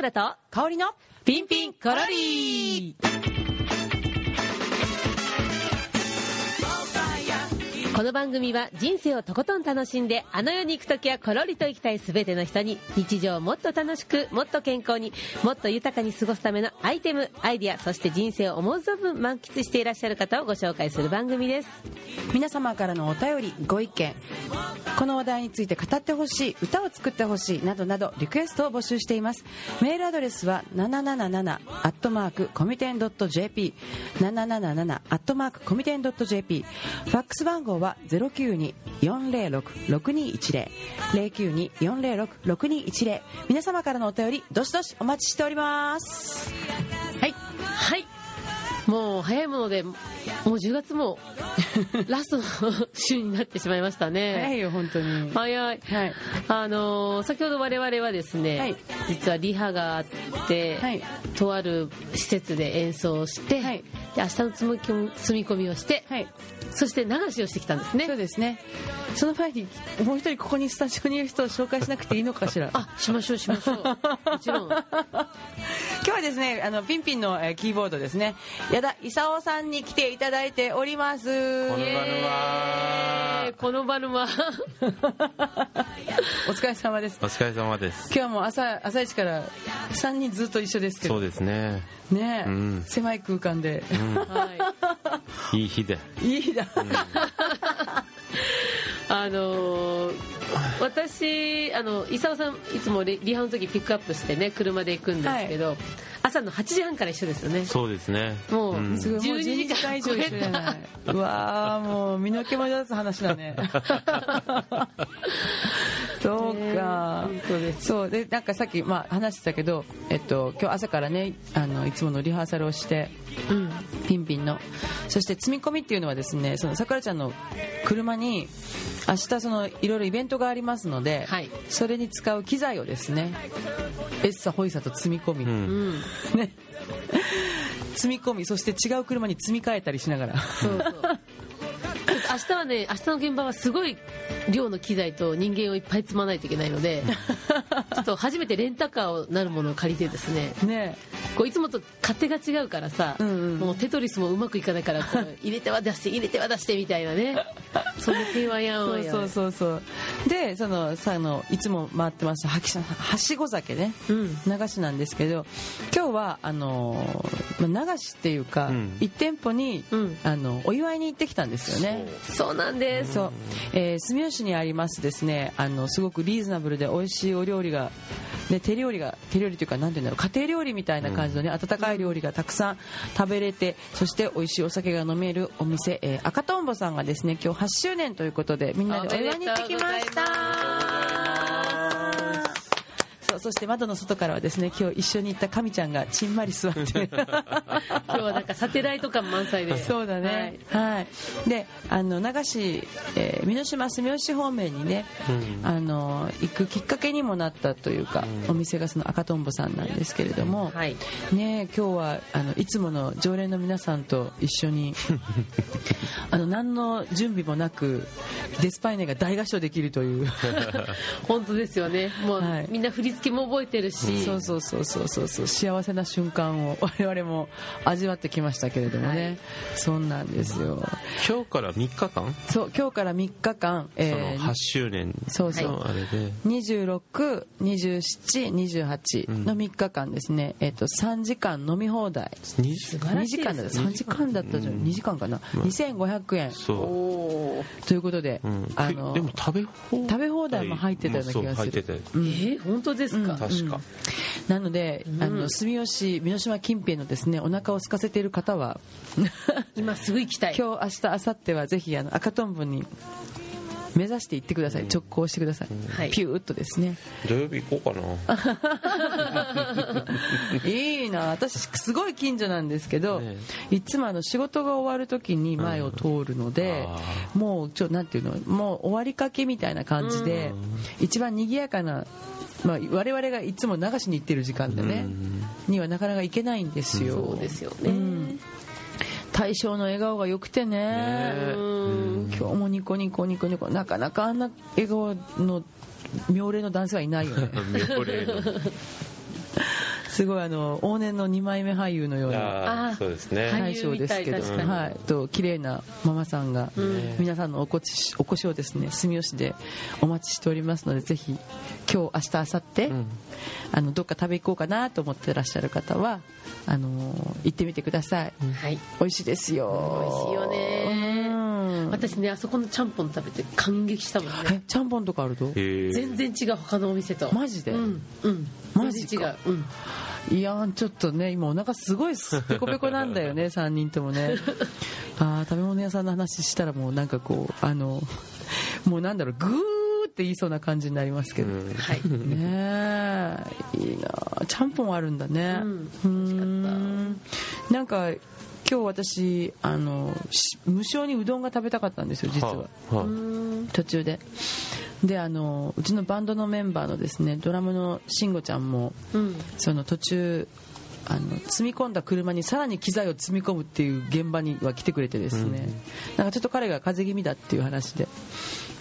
くらと香りのピンピンコロリー。この番組は人生をとことん楽しんであの世に行く時はコロリと行きたい全ての人に日常をもっと楽しくもっと健康にもっと豊かに過ごすためのアイテムアイディアそして人生を思う存分満喫していらっしゃる方をご紹介する番組です。皆様からのお便りご意見この話題について語ってほしい歌を作ってほしいなどなどリクエストを募集しています。メールアドレスは777アットマークコミテン .jp 777アットマークコミテン .jp ファックス番号は092-406-6210 092-406-6210皆様からのお便りどしどしお待ちしております。はい。はい。もう早いものでもう10月も ラストの週になってしまいましたね。早いよ本当に。早い。はい。あのー先ほど我々はですね、はい。実はリハがあって、はい。とある施設で演奏をして、はい。で明日の積み込み積み込みをして、はい。そして流しをしてきたんですね。そうですね。その前にもう一人ここにスタジオにいる人を紹介しなくていいのかしら。あしましょうしましょう。もちろん。今日はですねあのピンピンのえーキーボードですね矢田勲さんに来ていただいております。この場のは。えーこの場のは。お疲れ様です。お疲れ様です。今日も朝朝一から3人ずっと一緒ですけど。そうですね。ねえ、うん。狭い空間で、はい。いい日で。いいだ、あのー私あの伊沢さんいつもリリハの時ピックアップしてね車で行くんですけど、朝の8時半から一緒ですよね。そうですね。もうう12 12時間以上一緒じゃないうわーもう身の毛も立つ話だね。そうか。そうです。そう。でなんかさっき、まあ、話してたけど、えっと、今日朝からねあのいつものリハーサルをしてうん。ピンピンの。そして積み込みっていうのはですねそのさくらちゃんの車に明日そのいろいろイベントがありますので、はい。それに使う機材をですねエッサホイサと積み込み、うん。うん ね。積み込みそして違う車に積み替えたりしながら。そうそう。明日はね明日の現場はすごい量の機材と人間をいっぱい積まないといけないので ちょっと初めてレンタカーをなるものを借りてですねね。こういつもと勝手が違うからさ、うんうん。もうテトリスもうまくいかないからこう入れては出して入れては出してみたいなねそんな平和やんそうそうそうそう。でそのさあのいつも回ってますはきはしご酒ね。うん。流しなんですけど今日はあのまあ流しっていうか、うん。1店舗に、うん。あのお祝いに行ってきたんですよね。そうなんです。そう、えー住吉にありますですねあのすごくリーズナブルで美味しいお料理が、ね、手料理が手料理というかなんていうんだろう家庭料理みたいな感じのね、温かい料理がたくさん食べれてそして美味しいお酒が飲めるお店、えー赤とんぼさんがですね今日8周年ということでみんなでお祝いに行ってきました。そうそして窓の外からはですね今日一緒に行った神ちゃんがちんまり座って 今日はなんかサテライト感満載で。そうだね。はい。で、あの流し、えー、美濃島住吉方面にね、うん。あの行くきっかけにもなったというか、お店がその赤とんぼさんなんですけれども、はい。ね今日はあのいつもの常連の皆さんと一緒に あの何の準備もなくデスパイネが大合唱できるという。本当ですよね。もう、はい。みんな振り付けも覚えてるし、そうそうそうそうそうそう。幸せな瞬間を 我々も味わってきましたけれどもね、そんなんですよ。今日から3日間？そう今日から3日間、そのえー8周年そうそう。のあれで。26、27、28の3日間ですね、えっと3時間飲み放題。20素晴ら2しいです時間だった。3時間？だったじゃん。2時間かな？2500円。そおー。ということで、う、うん、あのでも食べ放題？食べ放題も入ってたような気がする。えー、本当ですか、確か、なので、あの住吉美濃島近辺のですねお腹を空かせている方は 今すぐ行きたい。今日明日明後日はぜひあの赤とんぼに目指して行ってください、直行してください、はい。ピューっとですね。土曜日行こうかな。いいな。私すごい近所なんですけど、ねいつもあの仕事が終わる時に前を通るので、もうちょなんていうのもう終わりかけみたいな感じで、一番賑やかな、まあ、我々がいつも流しに行ってる時間でね、にはなかなか行けないんですよ、そうですよね、うん。大将の笑顔が良くてね。ね。うん。今日もニコニコニコニコ。なかなかあんな笑顔の妙齢の男性はいないよね。妙齢のすごいあの往年の2枚目俳優のようなあああーそうですね、はい大将ですけど、はい、と綺麗なママさんが、皆さんのおこちお越しをですね住吉でお待ちしておりますのでぜひ今日明日明後日、ん。あのどっか食べ行こうかなと思ってらっしゃる方はあの行ってみてください、はい。美味しいですよ。美味しいよねうん私ねあそこのちゃんぽん食べて感激したもんね。えちゃんぽんとかあると？全然違う他のお店と。マジで？うんうん。マジ違う。うん。いやーちょっとね今お腹すごいペコペコなんだよね 3人ともね。あー食べ物屋さんの話したらもうなんかこうあのもうなんだろうグーって言いそうな感じになりますけど、うん。はい。ねえ。いいなあちゃんぽんあるんだね。うん。美味しかった。ん。なんか今日私あのし無性にうどんが食べたかったんですよ実は、あはあ。うん途中で。であのうちのバンドのメンバーのですねドラムの慎吾ちゃんもうん。その途中あの積み込んだ車にさらに機材を積み込むっていう現場には来てくれてですね、なんかちょっと彼が風邪気味だっていう話で。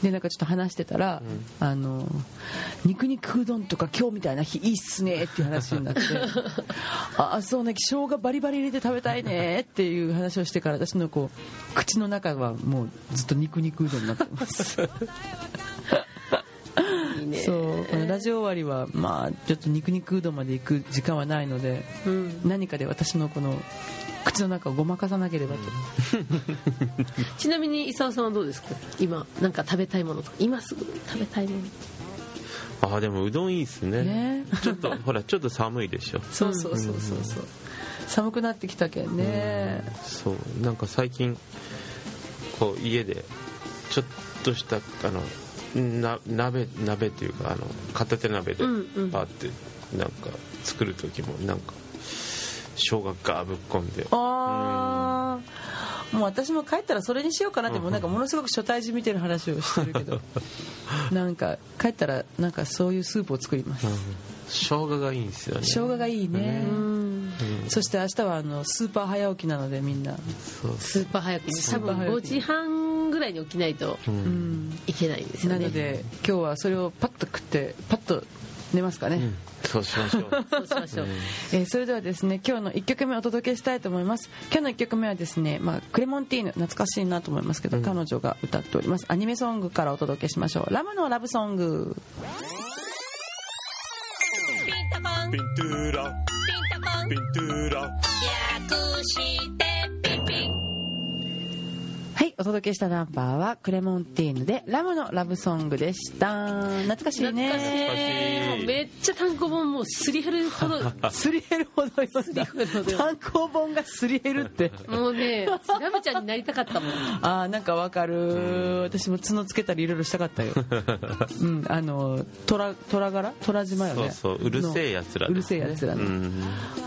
でなんかちょっと話してたら、あの肉肉うどんとか今日みたいな日いいっすねっていう話になって。ああそうね生姜バリバリ入れて食べたいねっていう話をしてから私のこう口の中はもうずっと肉肉うどんになってます いいね。そうこのラジオ終わりはまあちょっと肉肉うどんまで行く時間はないのでうん。何かで私のこの口の中をごまかさなければと、ちなみに功さんはどうですか？今なんか食べたいものとか。今すぐ食べたいもの。ああでもうどんいいっすね。ね。ちょっとほらちょっと寒いでしょ。そうそうそうそうそう。寒くなってきたけんね。そう。なんか最近こう家でちょっとしたあのな鍋鍋っていうかあの片手鍋でパーってなんか作る時もなんか生姜ガーぶっ込んで。ああもう私も帰ったらそれにしようかなってもうなんかものすごく初対人見てる話をしてるけど。なんか帰ったらなんかそういうスープを作ります。うん。生姜がいいんですよね。生姜がいいね。うん。そして明日はあのスーパー早起きなのでみんな。そうスーパー早起きに多分スーパー早起き。5時半ぐらいに起きないとううん。んいけないんですよね。なので今日はそれをパッと食ってパッと寝ますかね、うん。そうしましょう。そうしましょう。えーそれではですね今日の1曲目お届けしたいと思います。今日の1曲目はですね、まあ、クレモンティーヌ懐かしいなと思いますけど、彼女が歌っております。アニメソングからお届けしましょう。ラムのラブソング。ピントゥーラピントゥーラはいお届けしたナンバーはクレモンティーヌでラムのラブソングでした。懐かしい懐かしねい。もうめっちゃ単行本もうすり減るほど すり減るほど読ん単行本がすり減るって。もうねラムちゃんになりたかったもん。あーなんかわかる。私も角つけたりいろいろしたかったよ。うんあの虎虎柄？虎島よね。そうそううるせえやつらうるせえやつらね。うん。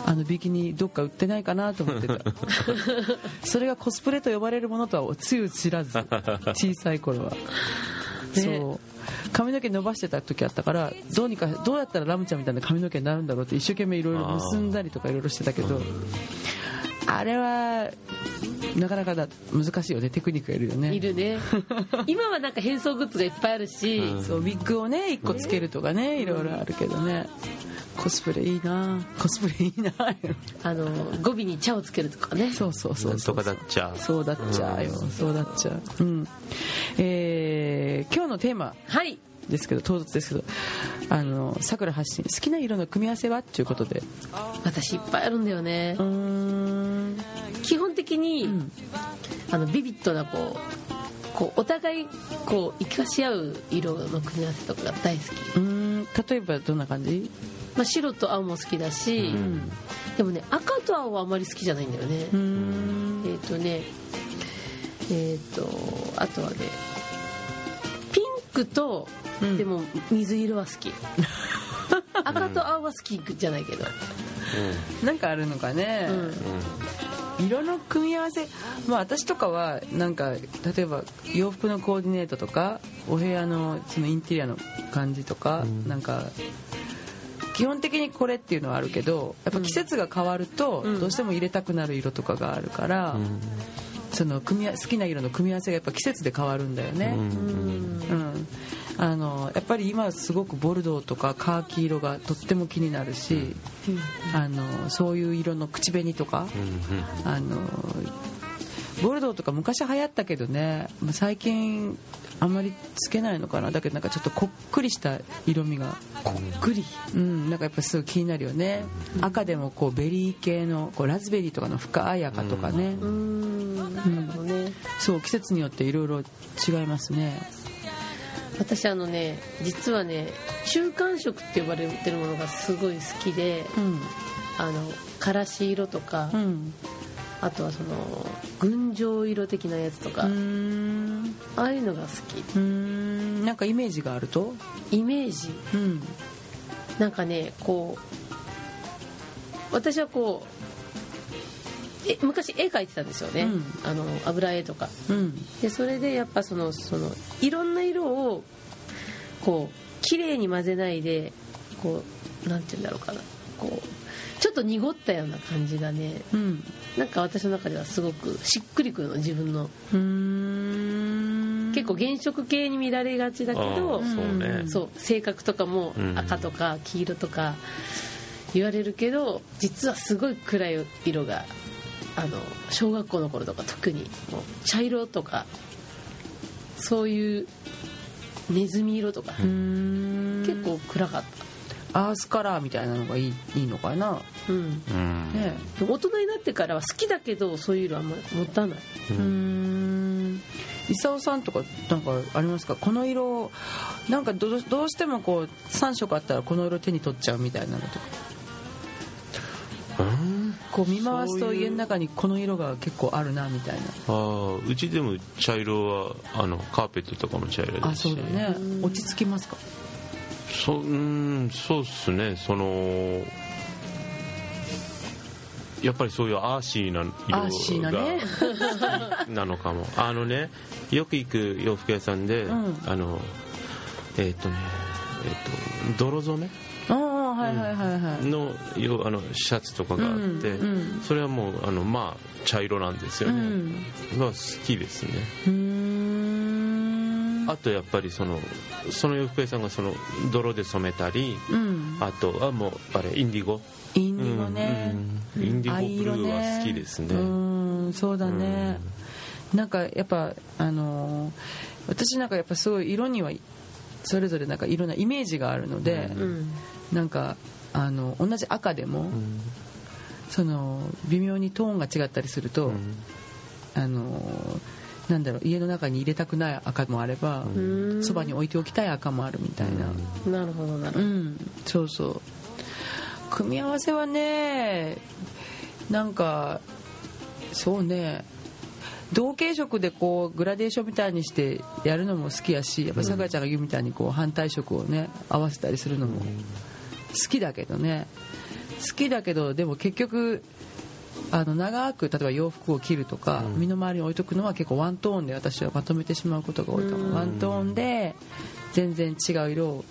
あのビキニどっか売ってないかなと思ってた。それがコスプレと呼ばれるものとはつゆ知らず。小さい頃は、ね。そう。髪の毛伸ばしてた時あったからどうにかどうやったらラムちゃんみたいな髪の毛になるんだろうって一生懸命いろいろ結んだりとかいろいろしてたけどあれはなかなかだ難しいよねテクニックがいるよね。いるね。今はなんか変装グッズがいっぱいあるし、そうウィッグをね1個つけるとかねいろいろあるけどね。コスプレいいな。コスプレいいな。あの語尾に茶をつけるとかね。そうそうそうそう。だっちゃそうだっちゃうよ、そうだっちゃう。うん。えー今日のテーマ。はいですけど唐突ですけどあの桜発信好きな色の組み合わせは？っていうことで。私いっぱいあるんだよね。うーん。基本的に、ん。あのビビッドなこうこうお互いこう生かし合う色の組み合わせとかが大好き、うーん。例えばどんな感じ？まあ、白と青も好きだし、うん。でもね赤と青はあんまり好きじゃないんだよね、うーん。えっ、とねえっ、とあとはねピンクと、うん。でも水色は好き。赤と青は好きじゃないけど、なんかあるのかね、うん。色の組み合わせ。まあ私とかはなんか例えば洋服のコーディネートとかお部屋のそのインテリアの感じとか、なんか基本的にこれっていうのはあるけどやっぱ季節が変わるとうん。どうしても入れたくなる色とかがあるから、その組み合好きな色の組み合わせがやっぱ季節で変わるんだよね、うん。うんあのやっぱり今すごくボルドーとかカーキ色がとっても気になるし、あのそういう色の口紅とか、あのボルドーとか昔流行ったけどねまあ最近あんまりつけないのかな。だけどなんかちょっとこっくりした色味が。こっくり。うんなんかやっぱすごい気になるよね、赤でもこうベリー系のこうラズベリーとかの深い赤とかね、うーん。なるほどねそう季節によっていろいろ違いますね私あのね実はね中間色って呼ばれてるものがすごい好きでうん。あのからし色とか、うん。あとはその群青色的なやつとか、ああいうのが好き。うーん。なんかイメージがあると？イメージ。うん。なんかねこう私はこうえ昔絵描いてたんですよね、うん。あの油絵とか。うん。でそれでやっぱそのそのいろんな色をこう綺麗に混ぜないでこうなんて言うんだろうかな。こうちょっと濁ったような感じがねうん。なんか私の中ではすごくしっくりくるの自分の。うーん。結構原色系に見られがちだけどそうね。そう性格とかもうん。赤とか黄色とか言われるけど実はすごい暗い色があの小学校の頃とか特にもう茶色とかそういうネズミ色とか結構暗かっアースカラーみたいなのがいいいいのかな？た、うん、うん。ね。大人になってからは好きだけどそういう色あんま持たない。うーん。功さんとかなんかありますか？この色なんかどうどうしてもこう3色あったらこの色手に取っちゃうみたいなのとか。うんこう見回すと家の中にこの色が結構あるなみたいな。あーうちでも茶色はあのカーペットとかも茶色で。すしあそうだね。落ち着きますか？そうんそうっすね。そのやっぱりそういうアーシーなアーシー色が、なね。なのかも。あのねよく行く洋服屋さんで、うん。あのえっ、とねえっ、と泥染め？のよあのシャツとかがあって、それはもうあのまあ茶色なんですよね、うん。が好きですね。あとやっぱりそのその洋服屋さんがその泥で染めたりうん。あとはもうあれインディゴ。インディゴね、うん。インディゴ藍ブルーは好きですね。うん。そうだね、なんかやっぱあのー私なんかやっぱすごい色にはそれぞれなんかいろんなイメージがあるので、うんなんかあの同じ赤でも、その微妙にトーンが違ったりすると、あのーなんだろう家の中に入れたくない赤もあればうん。そば、に置いておきたい赤もあるみたいな、なるほどなるほど。うん、そうそう。組み合わせはねなんかそうね。同系色でこうグラデーションみたいにしてやるのも好きやしやっぱさくらちゃんが言うみたいにこう反対色をね合わせたりするのも好きだけどね。好きだけどでも結局あの長く例えば洋服を着るとか、身の回りに置いとくのは結構ワントーンで私はまとめてしまうことが多いかも、ワントーンで全然違う色を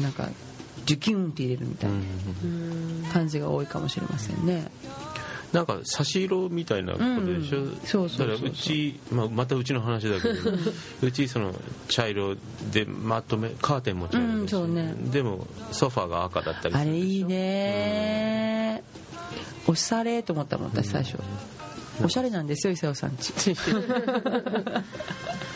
なんかジュキュンって入れるみたいな感じが多いかもしれませんね、なんか差し色みたいなことでしょ、うん。そうそうそうそう。だからうち、まあ、またうちの話だけど うちその茶色でまとめカーテンも茶色だし、うんそうね。でもソファーが赤だったりするあれいいねおしゃれと思ったもん私最初、おしゃれなんですよ伊勢さんち。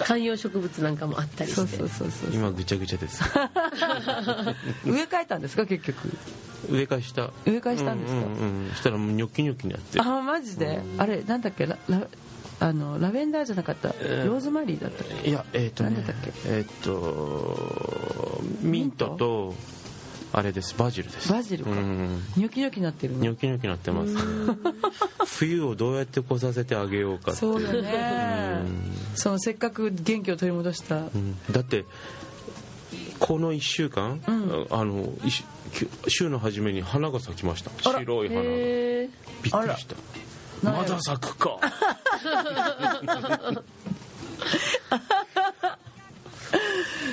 観葉植物なんかもあったりして。そうそうそうそう今ぐちゃぐちゃです。植え替えたんですか結局？上から下植え替えしたんですか？うんうんうん。したらもうニョキニョキになって。あマジで、あれなんだっけ？ララあのラベンダーじゃなかった、えー。ローズマリーだったっけ？いやえっ、とねなんだったっけ？えっ、とミントとあれです。バジルです。バジルか。うん。ニョキニョキなってるの。ニョキニョキなってます。ね 冬をどうやって来させてあげようかっていう。そうよね。うん。そのせっかく元気を取り戻した。うん。だってこの1週間、ん。あの週の初めに花が咲きました。白い花が。びっくりした。まだ咲くか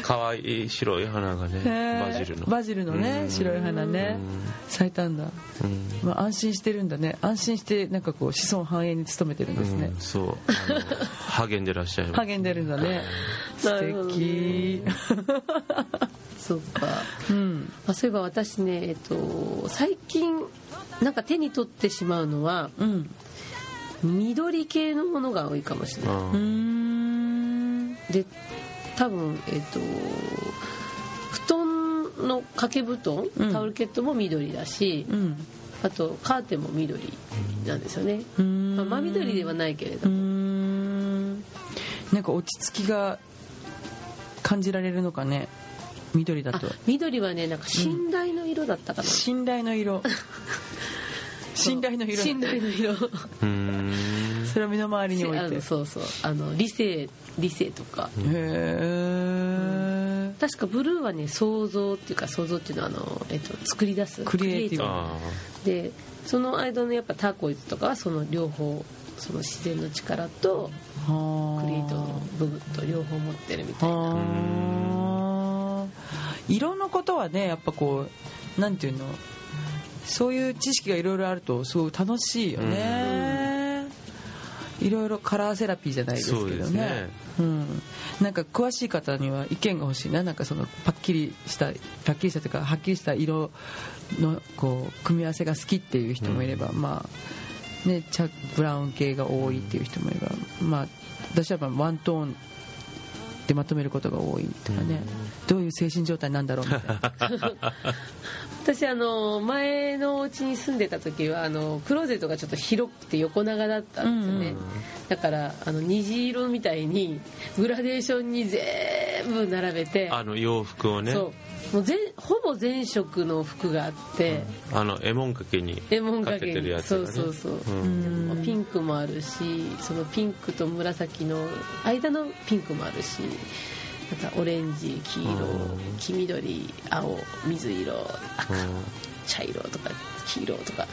可愛い白い花がねバジルの。バジルのねうん。白い花ね。咲いたんだ、うん。まあ、安心してるんだね。安心してなんかこう子孫繁栄に努めてるんですね。うん、そう。励んでらっしゃいます励んでるんだね。な素敵。そっか。うん。あそういえば私ね、えっと、最近なんか手に取ってしまうのはうん。緑系のものが多いかもしれなうーん。いで多分えっと布団の掛け布団、うん。タオルケットも緑だし、うん。あとカーテンも緑なんですよね、まあ、真緑ではないけれども、ん。なんか落ち着きが感じられるのかね。緑だあと緑はねなんか信頼の色だったかな、信頼の色。信頼の色。信頼の色。うんそれを身の回りに置いて。あのそうそう。あの理性理性とか。へえ確かブルーはね想像っていうか想像っていうのはあの、えっと、作り出す。クリエイティブ。あでその間のやっぱターコイズとかはその両方その自然の力とクリエイトの部分と両方持ってるみたいな。はあ色のことはねやっぱこうなんていうの？そういう知識がいろいろあるとすごい楽しいよねいろいろカラーセラピーじゃないですけどね。ね。うん、なんか詳しい方には意見が欲しいななんかそのパッキリしたパッキリしたというかはっきりした色のこう組み合わせが好きっていう人もいれば、まあねブラウン系が多いっていう人もいればまあ私はやっぱワントーンでまとめることが多いとかね、どういう精神状態なんだろうみたいな。私あの前のお家に住んでた時はあのクローゼットがちょっと広くて横長だったんですよね、うん。だからあの虹色みたいにグラデーションに全部並べてあの洋服をね。そうもう全ほぼ全色の服があって、あのエモン掛けにレモンかかけてるやつがね。そうそうそう、ん。まあピンクもあるしそのピンクと紫の間のピンクもあるしまたオレンジ黄色うん。黄緑青水色赤うん。茶色とか黄色とか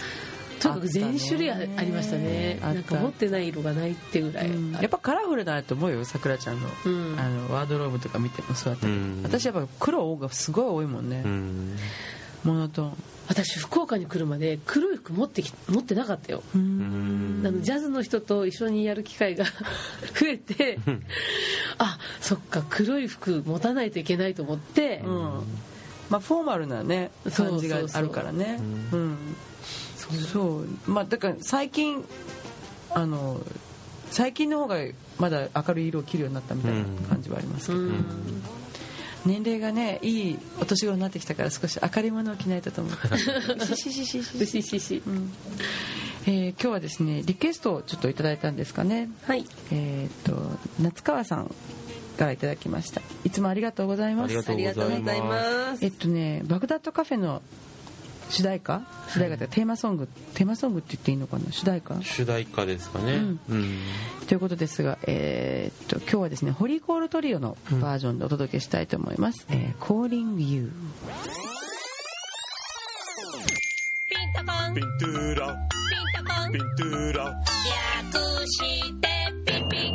とにかく全種類ありましたね。なんか持ってない色がないってぐらい、うん。やっぱカラフルだなと思うよさくらちゃんの,、うん。あのワードローブとか見てもそうだった私やっぱ黒がすごい多いもんね、うん。モノトーン。私福岡に来るまで黒い服持ってき持ってなかったよ。うん。あのジャズの人と一緒にやる機会が 増えて あそっか黒い服持たないといけないと思って、うん。まあフォーマルなね感じがあるからね。うんそう。まあだから最近あの最近の方がまだ明るい色を着るようになったみたいな感じはありますけど、うん。年齢がねいいお年頃になってきたから少し明るいものを着ないとと思うし しししし。うしししうん。えー今日はですねリクエストをちょっといただいたんですかね。はい。えっ、と夏川さんからいただきました。いつもありがとうございます。ありがとうございます。ありがとうございます。えっとねバグダッドカフェの主題歌？主題歌ってテーマソング？テーマソングって言っていいのかな？主題歌？主題歌ですかね。うん。うん。ということですが、えーっと今日はですねホリーコールトリオのバージョンでお届けしたいと思います「えー Calling You ピンタコンピンピントゥーラタコンピントゥーラ略してピンピン」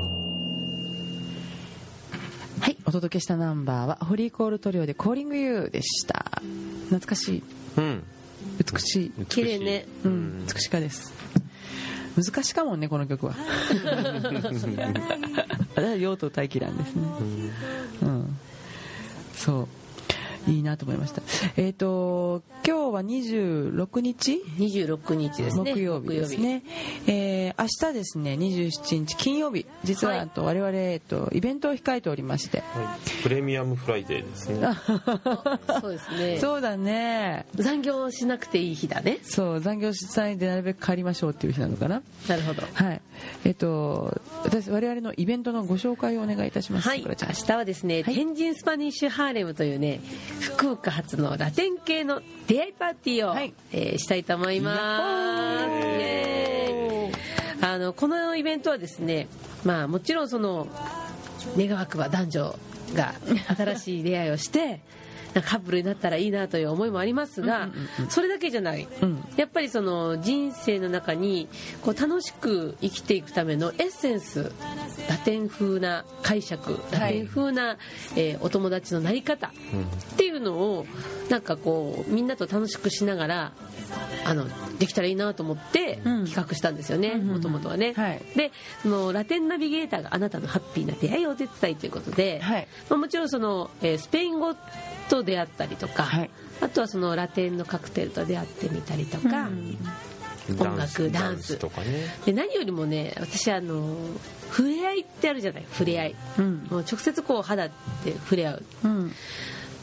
はいお届けしたナンバーはホリーコールトリオで「Calling You」でした。懐かしい。うん美しい綺麗ね。うん。美しかです。難しかもんねこの曲は。あれは用途大気なんですね。うん。そういいなと思いました。えっ、と今日は26日？26日ですね。木曜日ですね、えー明日ですね27日金曜日。実は、はと我々、えっと、イベントを控えておりまして。はい。プレミアムフライデーですね。そうですね。そうだね。残業しなくていい日だね。そう残業したいんでなるべく帰りましょうっていう日なのかな。なるほど。はい。えっ、と私我々のイベントのご紹介をお願いいたします。はい、明日はですね、はい。天神スパニッシュハーレムというね福岡発のラテン系の出会いパーティーを、はい。えーしたいと思います。イエーイ。あのこのイベントはですねまあもちろんその願わくば男女が新しい出会いをしてカップルになったらいいなという思いもありますが、それだけじゃない、うん。やっぱりその人生の中にこう楽しく生きていくためのエッセンスラテン風な解釈ラテン風な、えーお友達のなり方っていうのをなんかこうみんなと楽しくしながらあのできたらいいなと思ってうん。企画したんですよねもともとはね。はい。でそのラテンナビゲーターがあなたのハッピーな出会いをお手伝いということで、はい。まあ、もちろんその、えースペイン語と出会ったりとか、はい。あとはそのラテンのカクテルと出会ってみたりとか、音楽ダンスとかね。で何よりもね私あの触れ合いってあるじゃない？触れ合い、うん。もう直接こう肌で触れ合う。うん。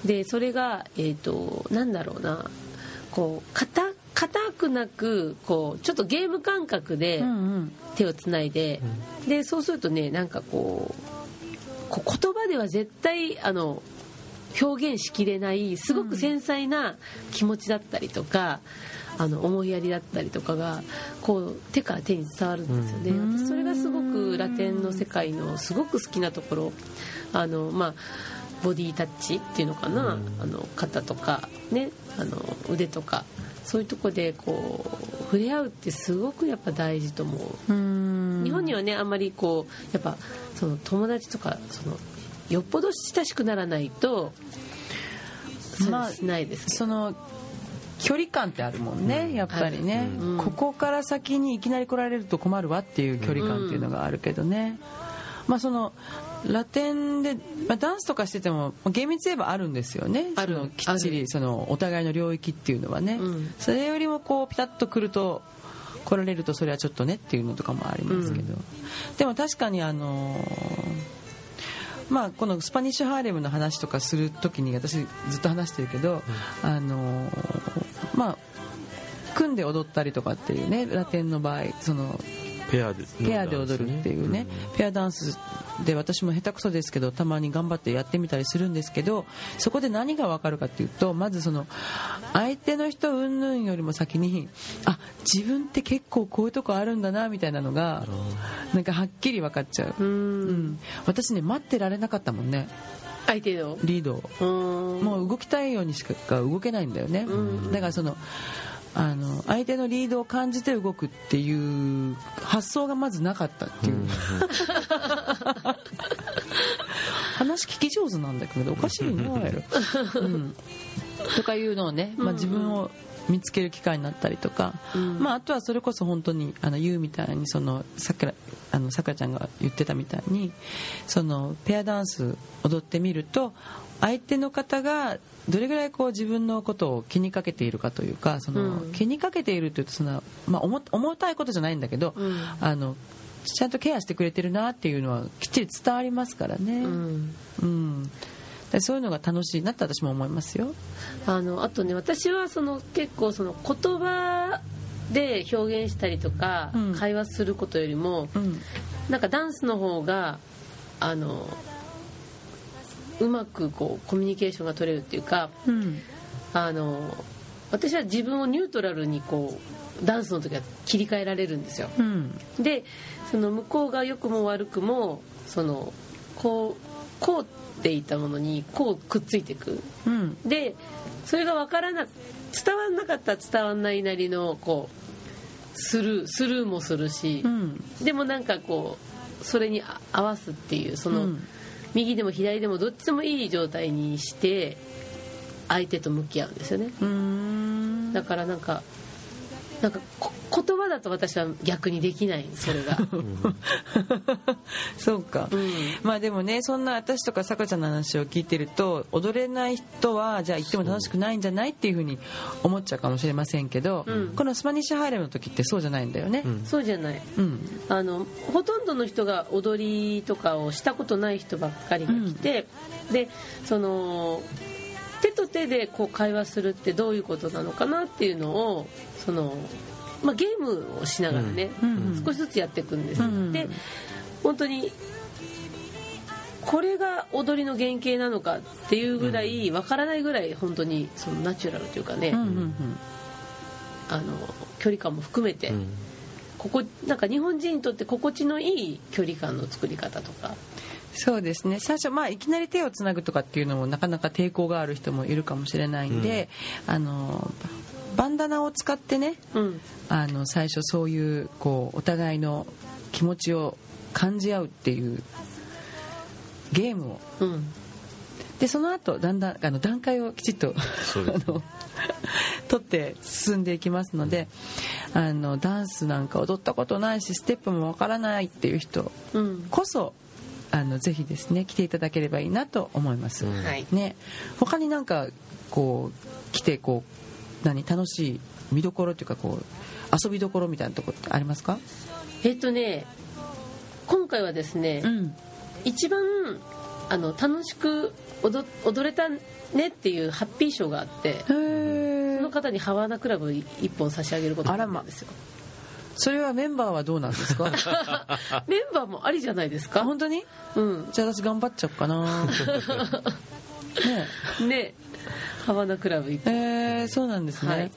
でそれがえっ、となんだろうな。こう硬硬くなくこうちょっとゲーム感覚でうんうん。手をつないで、でそうするとねなんかこうこう言葉では絶対あの表現しきれないすごく繊細な気持ちだったりとか、あの思いやりだったりとかがこう手から手に伝わるんですよね、うん。私それがすごくラテンの世界のすごく好きなところあのまあボディタッチっていうのかな、あの肩とかねあの腕とかそういうとこでこう触れ合うってすごくやっぱ大事と思う。うん。日本にはねあんまりこうやっぱその友達とかそのよっぽど親しくならないとそうしないですけど、その距離感ってあるもんね、やっぱりね、うん。ここから先にいきなり来られると困るわっていう距離感っていうのがあるけどね、まあそのラテンで、まあ、ダンスとかしてても厳密に言えばあるんですよね。ある。きっちりそのお互いの領域っていうのはね、うん。それよりもこうピタッと来ると来られるとそれはちょっとねっていうのとかもありますけど、でも確かにあのーまあ、このスパニッシュハーレムの話とかするときに私ずっと話してるけど、あのーまあ組んで踊ったりとかっていうねラテンの場合そのペアでペアで踊るっていうね、ペアダンスで私も下手くそですけどたまに頑張ってやってみたりするんですけどそこで何が分かるかっていうとまずその相手の人云々よりも先にあ自分って結構こういうとこあるんだなみたいなのがなんかはっきり分かっちゃう、ううん。ん、私ね待ってられなかったもんね。相手のリードを。うん。もう動きたいようにしか動けないんだよね、うん。だからそのあの相手のリードを感じて動くっていう発想がまずなかったっていう、話聞き上手なんだけどおかしいな。うん、とかいうのをね、まあ、自分を見つける機会になったりとか、うん。まあ、あとはそれこそ本当にあの言うみたいにそのさくらあのさくらちゃんが言ってたみたいにそのペアダンス踊ってみると相手の方がどれぐらいこう自分のことを気にかけているかというかその、うん。気にかけているというとその、まあ、重重たいことじゃないんだけど、うん。あのちゃんとケアしてくれてるなっていうのはきっちり伝わりますからね。うん。うん。でそういうのが楽しいなって私も思いますよ。あのあとね私はその結構その言葉で表現したりとか、うん。会話することよりもうん。なんかダンスの方があのうまくこうコミュニケーションが取れるっていうかうん。あの私は自分をニュートラルにこうダンスの時は切り替えられるんですよ。うん。でその向こうが良くも悪くもそのこうこうっていたものにこうくっついていく。うん。でそれが分からな伝わんなかったら伝わんないなりのこうスルースルーもするしう、ん。でもなんかこうそれにあ合わすっていうその、うん右でも左でもどっちでもいい状態にして相手と向き合うんですよね。だからなんかなんかこ言葉だと私は逆にできないそれが、そうか、うん。まあでもねそんな私とかさくらちゃんの話を聞いてると踊れない人はじゃあ行っても楽しくないんじゃないっていうふうに思っちゃうかもしれませんけど、うん。このスパニッシュハーレムの時ってそうじゃないんだよね。うん。そうじゃない。うん。あのほとんどの人が踊りとかをしたことない人ばっかりが来て、でその手と手でこう会話するってどういうことなのかなっていうのをその、まあ、ゲームをしながらね、うん。うん少しずつやっていくんです、うん。で本当にこれが踊りの原型なのかっていうぐらいわからないぐらい本当にそのナチュラルというかね、うんうんあの距離感も含めて、うん。ここなんか日本人にとって心地のいい距離感の作り方とか。そうですね。最初まあいきなり手をつなぐとかっていうのもなかなか抵抗がある人もいるかもしれないんで、あのバンダナを使ってねうん。あの最初そういうこうお互いの気持ちを感じ合うっていうゲームを。うん。でその後だんだんあの段階をきちっと取って進んでいきますのであのダンスなんか踊ったことないしステップもわからないっていう人うん。こそあのぜひですね来ていただければいいなと思います、うん。はい。ね。他になんかこう来てこう何楽しい見どころっていうかこう遊びどころみたいなところってありますか？えっとね今回はですね、ん。一番あの楽しく踊踊れたねっていうハッピー賞があってへそえの方にハワーナクラブ1本差し上げることになったんですよ。それはメンバーはどうなんですか？メンバーもありじゃないですか？あ本当に？うん。じゃあ私頑張っちゃおうかな。ねねハワーナクラブ1本。えー、そうなんですね、はい。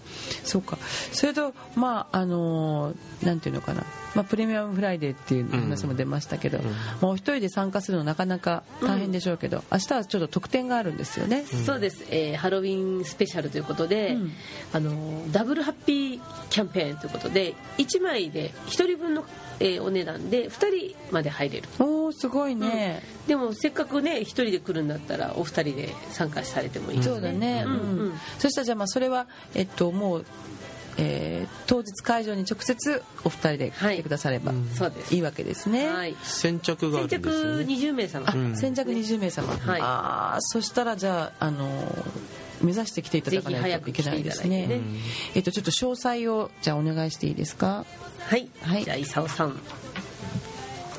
そうか。それとまああのーなんていうのかな、まあ、プレミアムフライデーっていう話も出ましたけど、まあ、お一人で参加するのなかなか大変でしょうけど、明日はちょっと特典があるんですよね、そうです、えーハロウィンスペシャルということで、うん。あのダブルハッピーキャンペーンということで1枚で1人分の、えーお値段で2人まで入れる。おおすごいね、でもせっかくね1人で来るんだったらお二人で参加されてもいいですね。そうだね、うんん。ううん。そしたらじゃあまあそれは、えっと、もう、えー当日会場に直接お二人で来てくださればはい。いいわけですね、はい。先着がある先着んですよね20名様。あ、うん。先着20名様、はい。ああそしたらじゃあ、あのー目指して来ていただかないといけないですね。ね。えっとちょっと詳細をじゃあお願いしていいですか？はい、はい。じゃあ功さん。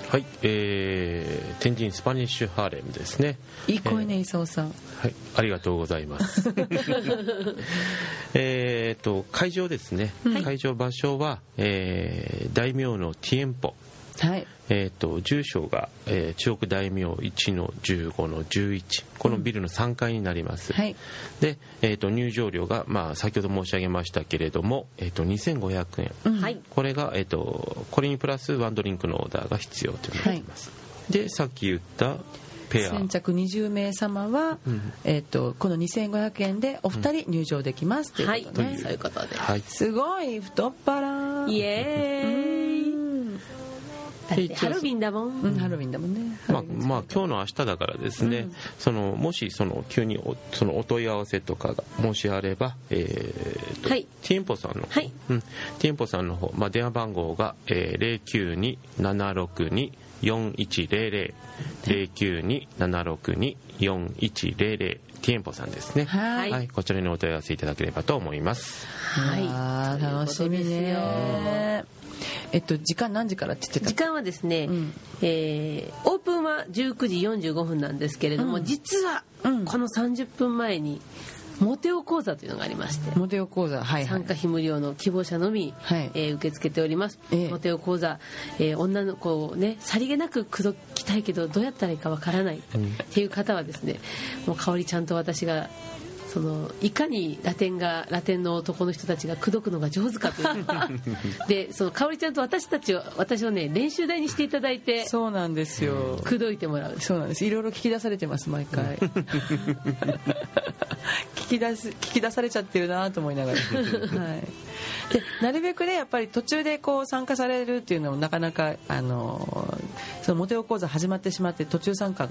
はい。えー、天神スパニッシュハーレムですね。いい声ね功さん。はい、ありがとうございます。えっと会場ですね、会場場所は、えー大名のティエンポ、はいえー、と住所が、えー中国大名1の15の11このビルの3階になります、はい。で、えー、と入場料が、まあ、先ほど申し上げましたけれども、えー、と2500円、はい。これが、えー、とこれにプラスワンドリンクのオーダーが必要というなります、でさっき言ったペア。先着20名様は、うん。えっとこの2500円でお二人入場できますというはい。ことね、そういうことで、はい。すごい太っ腹。イエーイハロウィンだもん、うんハロウィンだもんね。まあ、まあ今日の明日だからですね、そのもしその急におそのお問い合わせとかがもしあれば、えーとはい。ティエンポさんの方、はい。うん、ティエンポさんの方、まあ、電話番号が、えー、092-762-4100 092-762-4100ティエンポさんですね。はい。こちらにお問い合わせいただければと思います。はい。楽しみことですよ。ねえっと時間何時からって言ってた？時間はですね、うん。えーオープンは19時45分なんですけれども、うん。実はうん。この30分前にモテオ講座というのがありまして、モテオ講座はいはい。参加費無料の希望者のみ、はい。えー受け付けております、ええ。モテオ講座、えー女の子をねさりげなく口説きたいけどどうやったらいいかわからないっていう方はですねもう香りちゃんと私がそのいかにラテンがラテンの男の人たちが口説くのが上手かという。でその香りちゃんと私たちを私をね練習台にしていただいてそうなんですよ。口説いてもらう。そうなんです。いろいろ聞き出されてます毎回。聞き出す聞き出されちゃってるなと思いながら、はい、でなるべくねやっぱり途中でこう参加されるっていうのもなかなかあのそのモテオ講座始まってしまって途中参加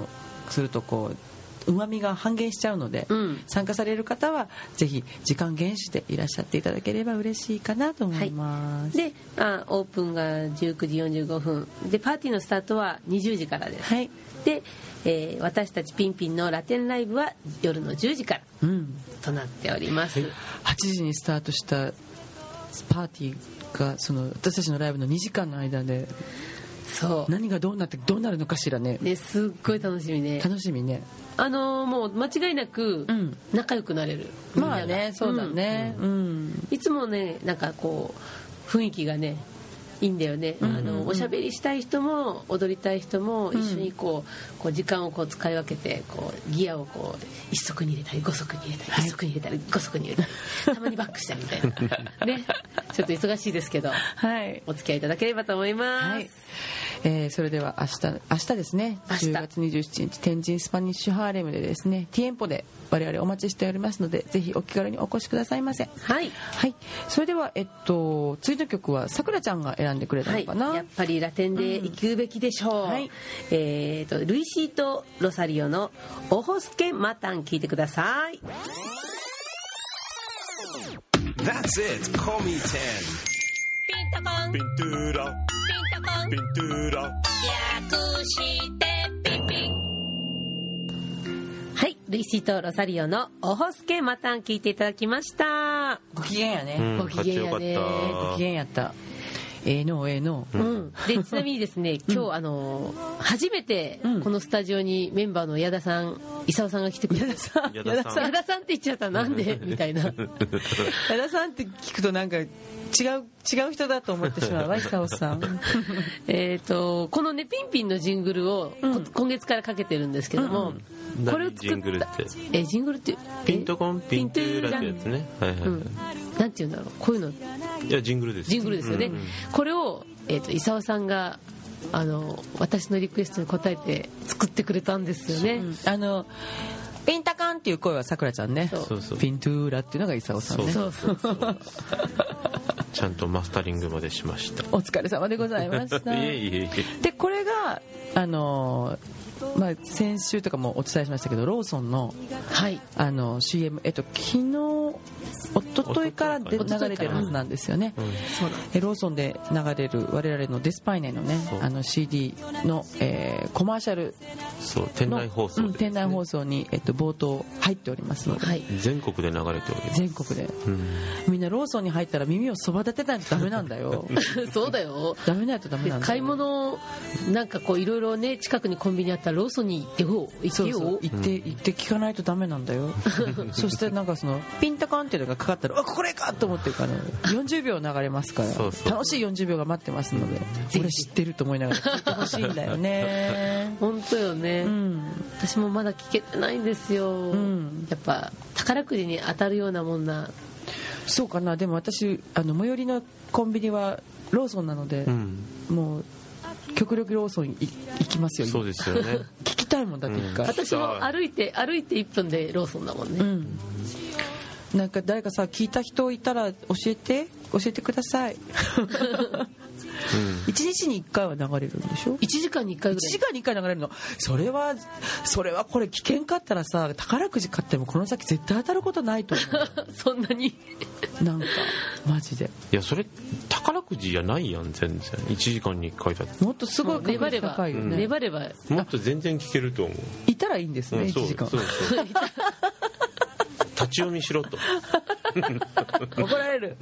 するとこううまみが半減しちゃうので、うん。参加される方はぜひ時間厳守でいらっしゃっていただければ嬉しいかなと思います、であオープンが19時45分。でパーティーのスタートは20時からです、はい。で、えー私たちピンピンのラテンライブは夜の10時からうん、となっております、8時にスタートしたパーティーがその私たちのライブの2時間の間でそう。何がどうなってどうなるのかしらね。ねすっごい楽しみね。楽しみねあのーもう間違いなくうん。仲良くなれる、まあねそうだね。うん、いつもねなんかこう雰囲気がねいいんだよね、あのおしゃべりしたい人も踊りたい人も一緒にこうこう時間をこう使い分けてこうギアをこう一足に入れたり五足に入れたりはい。一足に入れたり五足に入れたり たまにバックしたりみたいな。ね。ちょっと忙しいですけどはい。お付き合いいただければと思います、はい、えーそれでは明日明日ですね。明日。10月27日天神スパニッシュハーレムでですねティエンポで我々お待ちしておりますのでぜひお気軽にお越しくださいませ。はい。はい。それではえっと次の曲はさくらちゃんが選選んでくれたはい、のかな、やっぱりラテンで行くべきでしょう、はい。えー、とルイシート・ロサリオの「オホスケ・マタン」聞いてください。That's it. Call me 10. ピンタコンピン Pintura, タコン pintura. 略してピンピンはい。ルイシート・ロサリオの「オホスケ・マタン」聞いていただきました。ご機嫌やね、うん。ご機嫌やね。かっちよかっご機嫌やったええのええの。うん、でちなみにですね今日、あの初めてうん。このスタジオにメンバーの矢田さん勲さんが来てくれたさ矢田さん。矢田さん。って言っちゃった。なんで？みたいな。矢田さんって聞くとなんか違う違う人だと思ってしまう。わ久尾さん。えっとこのねピンピンのジングルを、こうん。今月からかけてるんですけども、たこれを作ったジングルって。えジングルってピントコンピントゥーラってやつね。ねはいはいはい、うん。なんて言うんだろう。こういうの。いやジングルです。ジングルですよね、うんうんこれを、えー、と勲さんがあの私のリクエストに応えて作ってくれたんですよね、あのピンタカンっていう声はさくらちゃんね。そう。そうピントゥーラっていうのが勲さんね。そうそうそう。ちゃんとマスタリングまでしました。お疲れ様でございました。いえいえいえ。でこれがあのまあ、先週とかもお伝えしましたけどローソンのはい。あの CM、えっと、昨日一昨日からで一流れてるはずなんですよね、そうなん。えローソンで流れる我々のデスパイネのねあの CD の、えーコマーシャルそう店の内放送で、うん店内放送に、えっと、冒頭入っておりますので、はい。全国で流れております。全国で。うん。みんなローソンに入ったら耳をそば立てないとダメなんだよ。そうだよ。ダメないとダメなんだ買い物なんかこういろいろね近くにコンビニあったらローソンに行ってよ行ってよそう。そう行って行って聞かないとダメなんだよ。そしてなんかそのピンタカンっていうのがかかったらあこれかと思ってるから40秒流れますから。そうそう。楽しい40秒が待ってますので俺知ってると思いながら聞いてほしいんだよね。本当よね、うん。私もまだ聞けてないんですよ、ん。やっぱ宝くじに当たるようなもんな。そうかな。でも私あの最寄りのコンビニはローソンなのでう、ん。もう極力ローソンい行きますよそうですよね。聞きたいもんだって一回、私も歩いて歩いて1分でローソンだもんね、うん。なんか誰かさ聞いた人いたら教えて教えてください 1日に1回は流れるんでしょ？1時間に1回1ぐらい。時間に1回流れるの。それはそれはこれ危険かったらさ宝くじ買ってもこの先絶対当たることないと思 そんなに？うなんかマジで。いやそれ宝くじじゃないやん全然。1時間に1回だって。もっとすごい確率粘れば、高いよね、粘れば。もっと全然聞けると思う。いたらいいんですね、うんそう1時間。そうそう 立ち読みしろと。怒られる。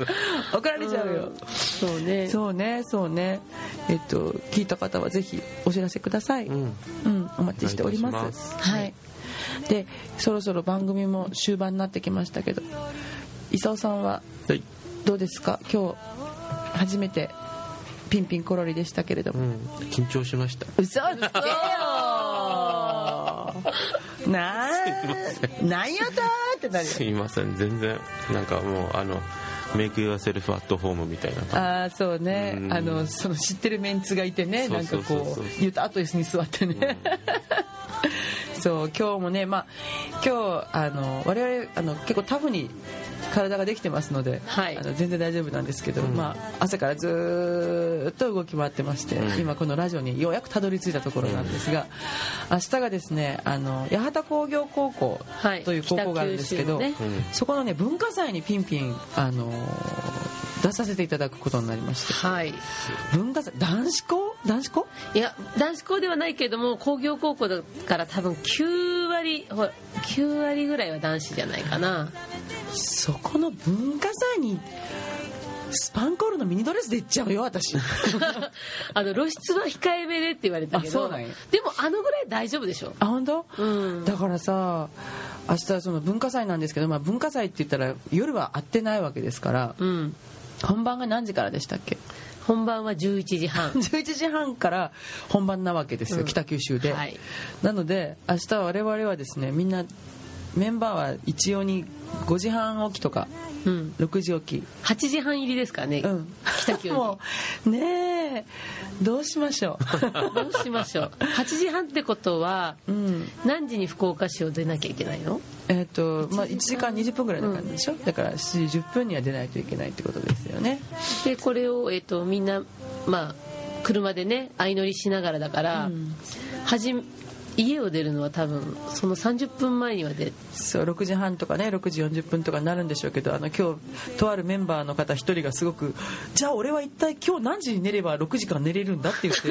怒られちゃうよ、そうね。そうねそうね。えっと聞いた方はぜひお知らせください、うん。うん、お待ちしております。はい。で、そろそろ番組も終盤になってきましたけど、功さんははい。どうですか？今日初めてピンピンコロリでしたけれども。うん。緊張しました。嘘つけよ なあ、なんやったーってなるよ。すいません全然。なんかもうあのメイクユアセルフアットホームみたいな感ああそうね。うん。あのその知ってるメンツがいてね。なんかこう言うとあと椅子に座ってね、そう今日もねまあ今日あの我々あの結構タフに体ができてますので、はい。あの全然大丈夫なんですけど、うん。まあ、朝からずーっと動き回ってまして、うん。今このラジオにようやくたどり着いたところなんですが、明日がですねあの八幡工業高校はい。という高校があるんですけど、北九州のね。うん。そこのね文化祭にピンピンあの出させていただくことになりまして。はい。文化祭男子校？男子校？いや男子校ではないけれども工業高校だから多分9割ほら9割ぐらいは男子じゃないかなそこの文化祭にスパンコールのミニドレスで行っちゃうよ私。あの露出は控えめでって言われたけどでもあのぐらい大丈夫でしょ？あ本当、うん。だからさ明日その文化祭なんですけど、まあ、文化祭って言ったら夜は会ってないわけですからうん。本番が何時からでしたっけ？本番は11時半。11時半から本番なわけですよ、うん。北九州で、はい。なので明日我々はですねみんなメンバーは一様に5時半起きとかうん。6時起き。8時半入りですからね、うん。北九 もうねえどうしましょどうしましょう。8時半ってことはううん。何時に福岡市を出なきゃいけないの？えっ、とまあ1時間20分ぐらいの感じでしょ、だから7時10分には出ないといけないってことですよね。でこれを、えっとみんなまあ車でね相乗りしながらだから、はじ家を出るのは多分その30分前には出そう6時半とかね6時40分とかになるんでしょうけどあの今日とあるメンバーの方一人がすごく「じゃあ俺は一体今日何時に寝れば6時間寝れるんだ?」って言って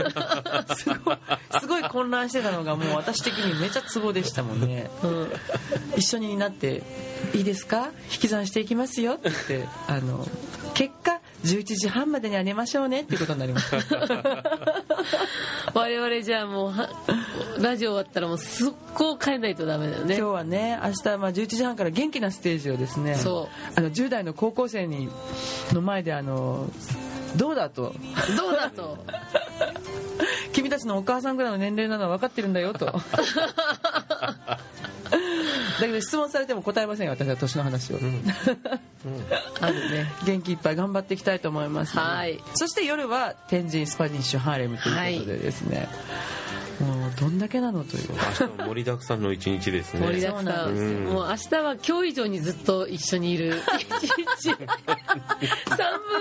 すごいすごい混乱してたのがもう私的にめちゃツボでしたもんね、一緒になって「いいですか？引き算していきますよ」って言ってあの11時半までには寝ましょうねっていうことになりました 我々じゃあもうはラジオ終わったらもう速攻帰んないとダメだよね。今日はね明日まあ11時半から元気なステージをですねそあの10代の高校生にの前であのどうだと？どうだと？君たちのお母さんぐらいの年齢なのは分かってるんだよと だけど質問されても答えませんよ私は年の話を、あるね。元気いっぱい頑張っていきたいと思います、はい。そして夜は天神スパニッシュハーレムということでですね、もうどんだけなのという。明日も盛りだくさんの一日ですね。盛りだくさん、うん。もう明日は今日以上にずっと一緒にいる。一日3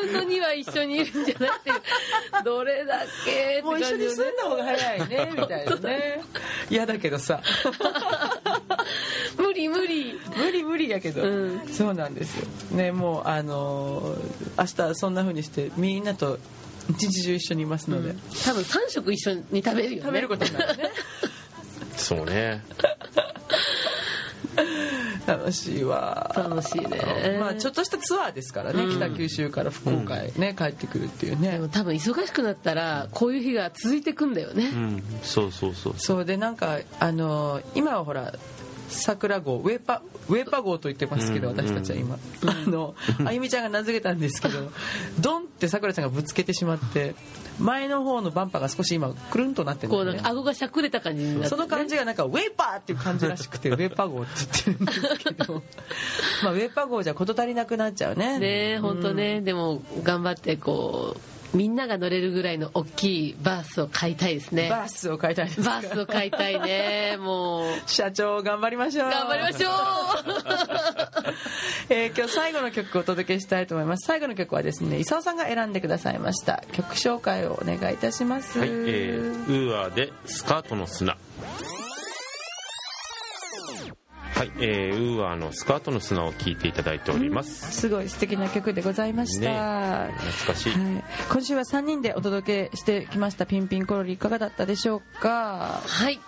分の2は一緒にいるんじゃない。っていうどれだけってもう一緒に住んだ方が早いねみたいなね。嫌だけどさ無理無理やけど、うん。そうなんですよ。ねもうあのー明日そんな風にしてみんなと一日中一緒にいますので、多分3食一緒に食べるよね。食べることになるね。そうね。楽しいわ。楽しいね。まあちょっとしたツアーですからね、北九州から福岡へね、帰ってくるっていうね。でも多分忙しくなったらこういう日が続いてくんだよね。うん。そうそうそう。そうでなんかあのー今はほら桜号ウェーパウェーパ号と言ってますけど、うん私たちは今、あのあゆみちゃんが名付けたんですけど ドンってさくらちゃんがぶつけてしまって前の方のバンパーが少し今くるんとなってるんこうなんか顎がしゃくれた感じになって、その感じがなんかウェーパーっていう感じらしくてウェーパー号って言ってるんですけど。まあウェーパー号じゃ事足りなくなっちゃうね。ね本当ね、でも頑張ってこうみんなが乗れるぐらいの大きいバースを買いたいですね。バースを買いたいですか？バースを買いたいねもう。社長頑張りましょう。頑張りましょう。えー今日最後の曲をお届けしたいと思います。最後の曲はですね功さんが選んでくださいました曲紹介をお願いいたします。はい、えー、ウーアーでスカートの砂はい、えー、ウーアーのスカートの砂を聴いていただいております、すごい素敵な曲でございました、ね懐かしい、はい、今週は3人でお届けしてきましたピンピンコロリいかがだったでしょうか？はい。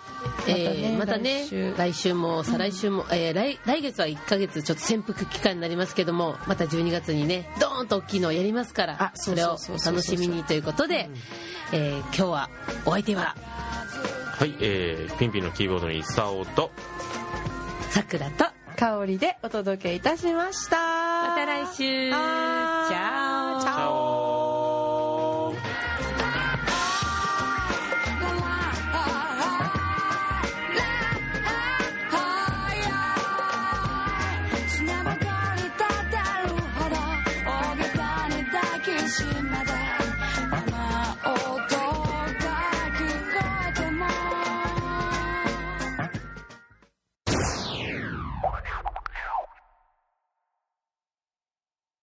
えーまたね来週来週も再来週も、えー来来月は1ヶ月ちょっと潜伏期間になりますけどもまた12月にねドーンと大きいのをやりますからあそれを楽しみにということで、えー今日はお相手は。はい、えー、ピンピンのキーボードにイサオとさくらと香りでお届けいたしました。また来週。チャオチャオ